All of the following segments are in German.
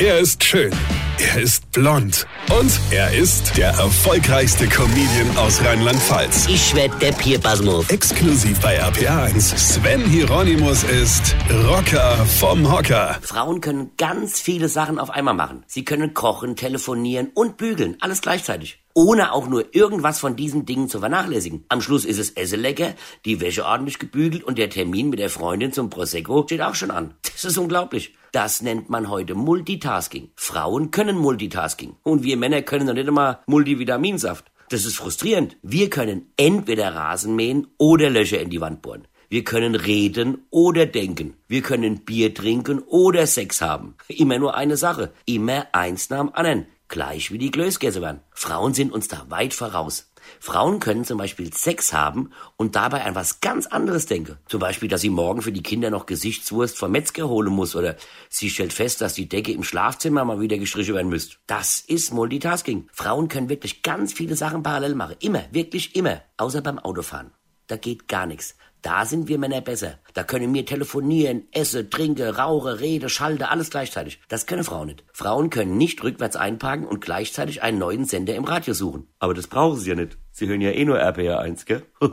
Er ist schön. Er ist blond. Und er ist der erfolgreichste Comedian aus Rheinland-Pfalz. Ich werd der Pierpasmus. Exklusiv bei RPA1. Sven Hieronymus ist Rocker vom Hocker. Frauen können ganz viele Sachen auf einmal machen. Sie können kochen, telefonieren und bügeln. Alles gleichzeitig. Ohne auch nur irgendwas von diesen Dingen zu vernachlässigen. Am Schluss ist es Esse lecker, die Wäsche ordentlich gebügelt und der Termin mit der Freundin zum Prosecco steht auch schon an. Das ist unglaublich. Das nennt man heute Multitasking. Frauen können Multitasking. Und wir Männer können noch nicht einmal Multivitaminsaft. Das ist frustrierend. Wir können entweder Rasen mähen oder Löcher in die Wand bohren. Wir können reden oder denken. Wir können Bier trinken oder Sex haben. Immer nur eine Sache. Immer eins nach dem anderen. Gleich wie die Klößgäse werden. Frauen sind uns da weit voraus. Frauen können zum Beispiel Sex haben und dabei an was ganz anderes denken. Zum Beispiel, dass sie morgen für die Kinder noch Gesichtswurst vom Metzger holen muss oder sie stellt fest, dass die Decke im Schlafzimmer mal wieder gestrichen werden müsste. Das ist Multitasking. Frauen können wirklich ganz viele Sachen parallel machen. Immer, wirklich immer. Außer beim Autofahren. Da geht gar nichts. Da sind wir Männer besser. Da können wir telefonieren, esse, trinke, rauche, rede, schalte, alles gleichzeitig. Das können Frauen nicht. Frauen können nicht rückwärts einparken und gleichzeitig einen neuen Sender im Radio suchen. Aber das brauchen sie ja nicht. Sie hören ja eh nur RPR 1, gell?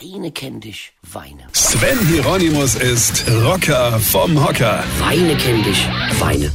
Weine kenn dich, weine. Sven Hieronymus ist Rocker vom Hocker. Weine kenn dich, weine.